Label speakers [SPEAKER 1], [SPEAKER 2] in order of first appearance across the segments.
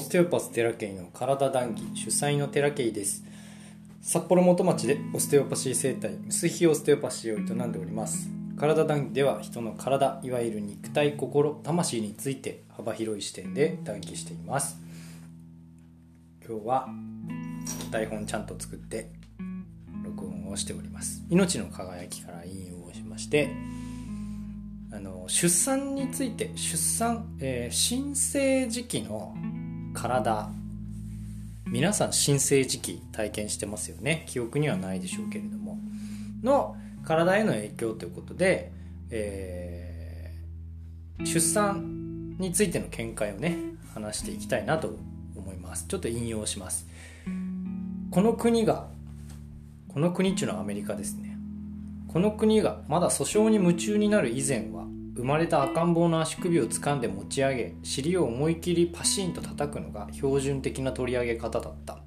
[SPEAKER 1] ステオパステラケイの体談義主催のテラケイです。札幌元町でオステオパシー生態ムスヒオステオパシーを営んでおります。体談義では人の体いわゆる肉体心魂について幅広い視点で談義しています。今日は台本ちゃんと作って録音をしております。命の輝きから引用をしましてあの出産について出産、えー、新生時期の体。皆さん新生時期体験してますよね。記憶にはないでしょうけれども。の体への影響ということで、えー、出産についての見解をね話していきたいなと思います。ちょっと引用します。この国がこの国っていうのアメリカですね。この国がまだ訴訟に夢中になる以前は生まれた赤ん坊の足首を掴んで持ち上げ尻を思い切りパシンと叩くのが標準的な取り上げ方だった。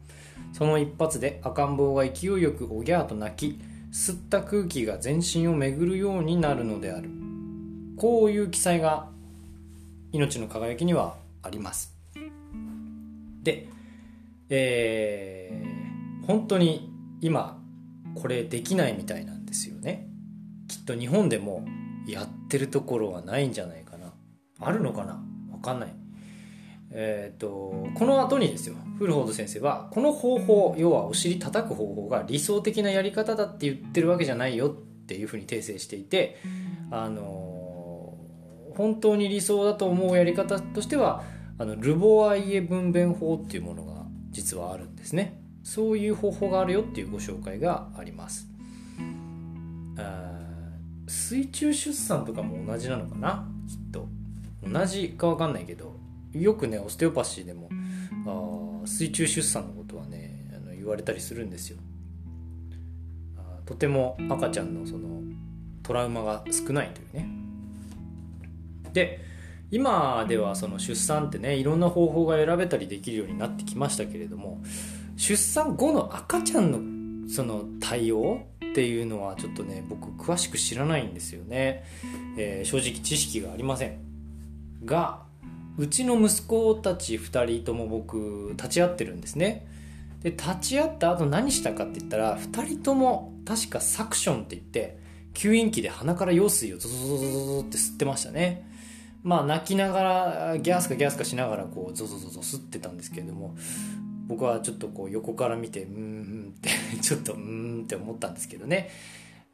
[SPEAKER 1] その一発で赤ん坊が勢いよくおぎゃーと泣き吸った空気が全身を巡るようになるのである。こういう記載が命の輝きにはあります。でえー、本当に今これできないみたいなんですよね。きっと日本でもやってるところはないんじゃないかな。あるのかな？わかんない。えっ、ー、とこの後にですよ。フルフォード先生はこの方法要はお尻叩く方法が理想的なやり方だって言ってるわけじゃないよっていうふうに訂正していてあの本当に理想だと思うやり方としてはあのルボアイエ分娩法っていうものが実はあるんですね。そういう方法があるよっていうご紹介があります水中出産とかも同じなのかな？きっと。同じか分かんないけどよくねオステオパシーでもあ水中出産のことはねあの言われたりするんですよ。あとても赤ちゃんのそのトラウマが少ないというね。で今ではその出産ってねいろんな方法が選べたりできるようになってきましたけれども出産後の赤ちゃんのその対応っていうのはちょっとね僕詳しく知らないんですよね、えー、正直知識がありません。がうちの息子たち2人とも僕立ち会ってるんですね。で立ち会った後何したかって言ったら2人とも確かサクションって言って吸引器で鼻から羊水をゾゾゾゾゾって吸ってましたね。まあ泣きながらギャースかギャースかしながらこうゾゾゾゾ吸ってたんですけれども僕はちょっとこう横から見てうんって ちょっとうんって思ったんですけどね。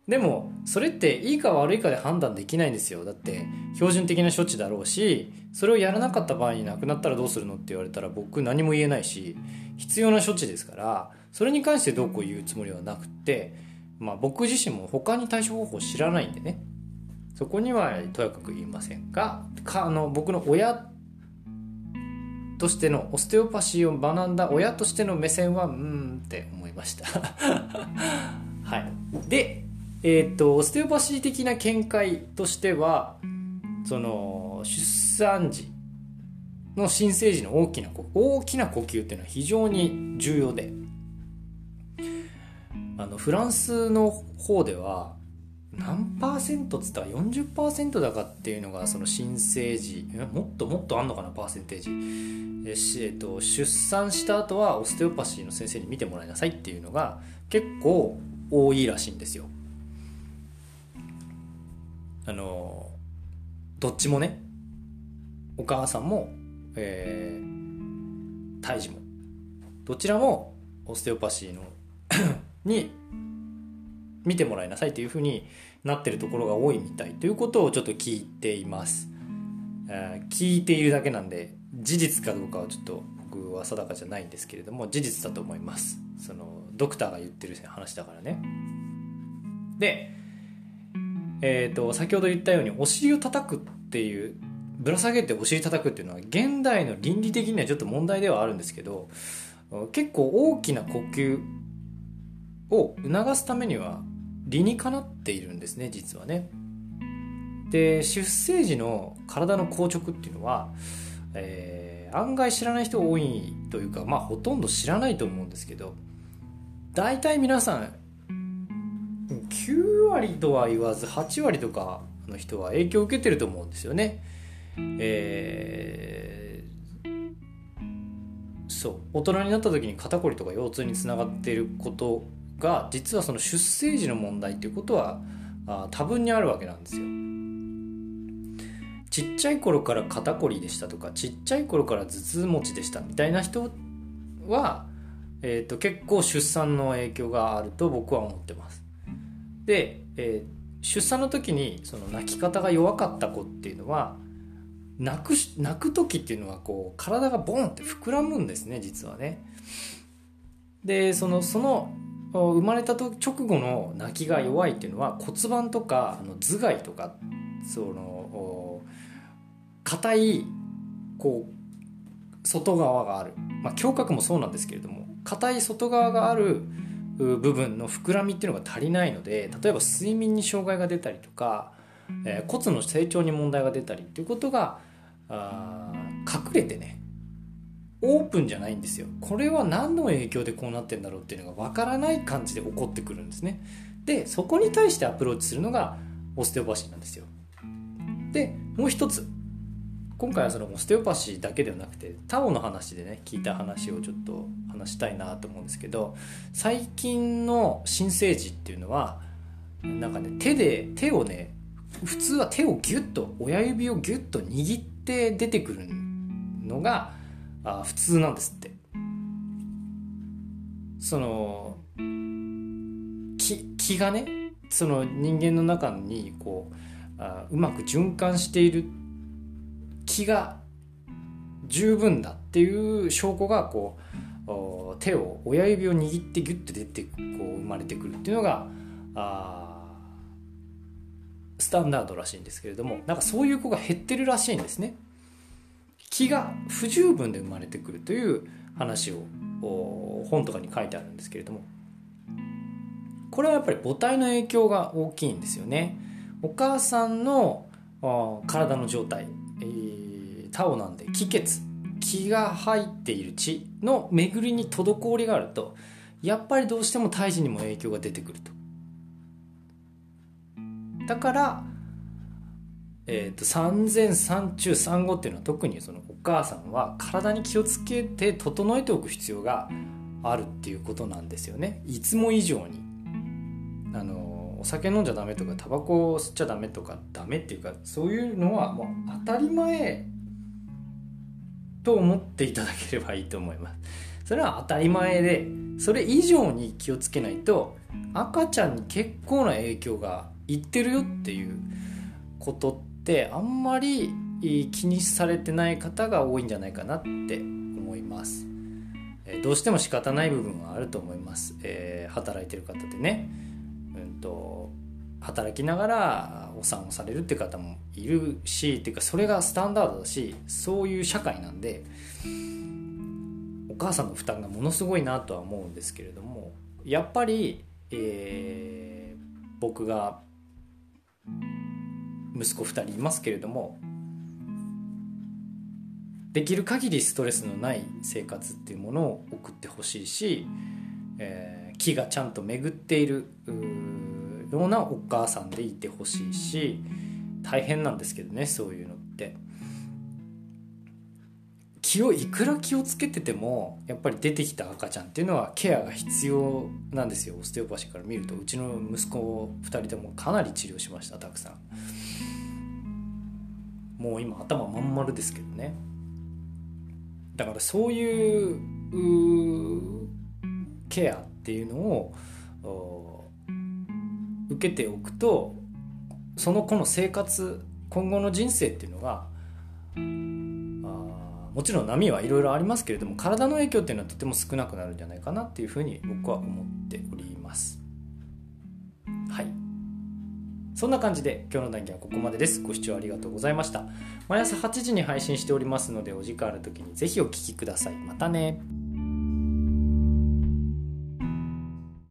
[SPEAKER 1] でもそれっていいか悪いかで判断できないんですよ。だって標準的な処置だろうしそれをやらなかった場合に亡くなったらどうするのって言われたら僕何も言えないし必要な処置ですからそれに関してどうこう言うつもりはなくってまあ僕自身も他に対処方法を知らないんでね。そこにはとやかく言いませんがかあの僕の親としてのオステオパシーを学んだ親としての目線はうんって思いました。はい。でえー、っとオステオパシー的な見解としてはその出産時の新生児の大きな大きな呼吸っていうのは非常に重要であのフランスの方では何パーセントっつったら40%だかっていうのがその新生児もっともっとあんのかなパーセンテージ。えし、えっと、出産した後はオステオパシーの先生に見てもらいなさいっていうのが結構多いらしいんですよ。あのどっちもねお母さんも、えー、胎児も。どちらもオステオパシーの に見てもらいなさいというふうになってるところが多いみたいということをちょっと聞いています。えー、聞いているだけなんで事実かどうかはちょっと僕は定かじゃないんですけれども事実だと思いますそのドクターが言ってる話だからねでえっ、ー、と先ほど言ったようにお尻を叩くっていうぶら下げてお尻叩くっていうのは現代の倫理的にはちょっと問題ではあるんですけど結構大きな呼吸を促すためには理にかなっているんですね実はね。で出生時の体の硬直っていうのは、えー、案外知らない人多いというかまあほとんど知らないと思うんですけど大体皆さん9割とは言わず8割とかの人は影響を受けてると思うんですよね。えー、そう大人になった時に肩こりとか腰痛につながっていることが実はその出生時の問題っていうことはあ多分にあるわけなんですよ。ちっちゃい頃から肩こりでしたとかちっちゃい頃から頭痛持ちでしたみたいな人は、えーと、結構出産の影響があると僕は思ってます。で、えー、出産の時にその泣き方が弱かった子っていうのは泣く泣く時っていうのはこう体がボンって膨らむんですね実はね。でそのその生まれた直後の泣きが弱いっていうのは骨盤とかあの頭蓋とかその硬いこう外側がある、まあ、胸郭もそうなんですけれども硬い外側がある部分の膨らみっていうのが足りないので例えば睡眠に障害が出たりとか、えー、骨の成長に問題が出たりっていうことが隠れてねオープンじゃないんですよ。これは何の影響でこうなってんだろうっていうのが分からない感じで起こってくるんですね。でそこに対してアプローチするのがオステオパシーなんですよ。でもう一つ。今回はそのオステオパシーだけではなくてタオの話でね聞いた話をちょっと話したいなと思うんですけど最近の新生児っていうのはなんかね手で手をね普通は手をギュッと親指をギュッと握って出てくるのがあ普通なんですってその気気がねその人間の中にこうあうまく循環している気が十分だっていう証拠がこう手を親指を握ってギュッて出てこう生まれてくるっていうのがあスタンダードらしいんですけれどもなんかそういう子が減ってるらしいんですね。気が不十分で生まれてくるという話を本とかに書いてあるんですけれどもこれはやっぱり母体の影響が大きいんですよね。お母さんの体の状態、えー、タオなんで気血気が入っている血の巡りに滞りがあるとやっぱりどうしても胎児にも影響が出てくると。だからえーと、産前産中産後っていうのは特にそのお母さんは体に気をつけて整えておく必要があるっていうことなんですよね。いつも以上に。あのお酒飲んじゃダメとかタバコ吸っちゃダメとかダメっていうかそういうのはもう当たり前と思っていただければいいと思います。それは当たり前でそれ以上に気をつけないと赤ちゃんに結構な影響がいってるよっていうことってあんまり気にされてない方が多いんじゃないかなって思います。えどうしても仕方ない部分はあると思います。えー、働いてる方でね、うんと、働きながらお産をされるって方もいるしっていうかそれがスタンダードだしそういう社会なんでお母さんの負担がものすごいなとは思うんですけれどもやっぱり、えー、僕が息子2人いますけれどもできる限りストレスのない生活っていうものを送ってほしいし、えー、気がちゃんと巡っているようなお母さんでいてほしいし大変なんですけどねそういうのって。気をいくら気をつけててもやっぱり出てきた赤ちゃんっていうのはケアが必要なんですよオステオパシーから見るとうちの息子2人ともかなり治療しましたたくさん。もう今頭まん丸ですけどねだからそういうケアっていうのを受けておくとその子の生活今後の人生っていうのがもちろん波はいろいろありますけれども体の影響っていうのはとても少なくなるんじゃないかなっていうふうに僕は思っております。はいそんな感じで今日の談義はここまでです。ご視聴ありがとうございました。毎朝8時に配信しておりますのでお時間ある時にぜひお聴きください。またね。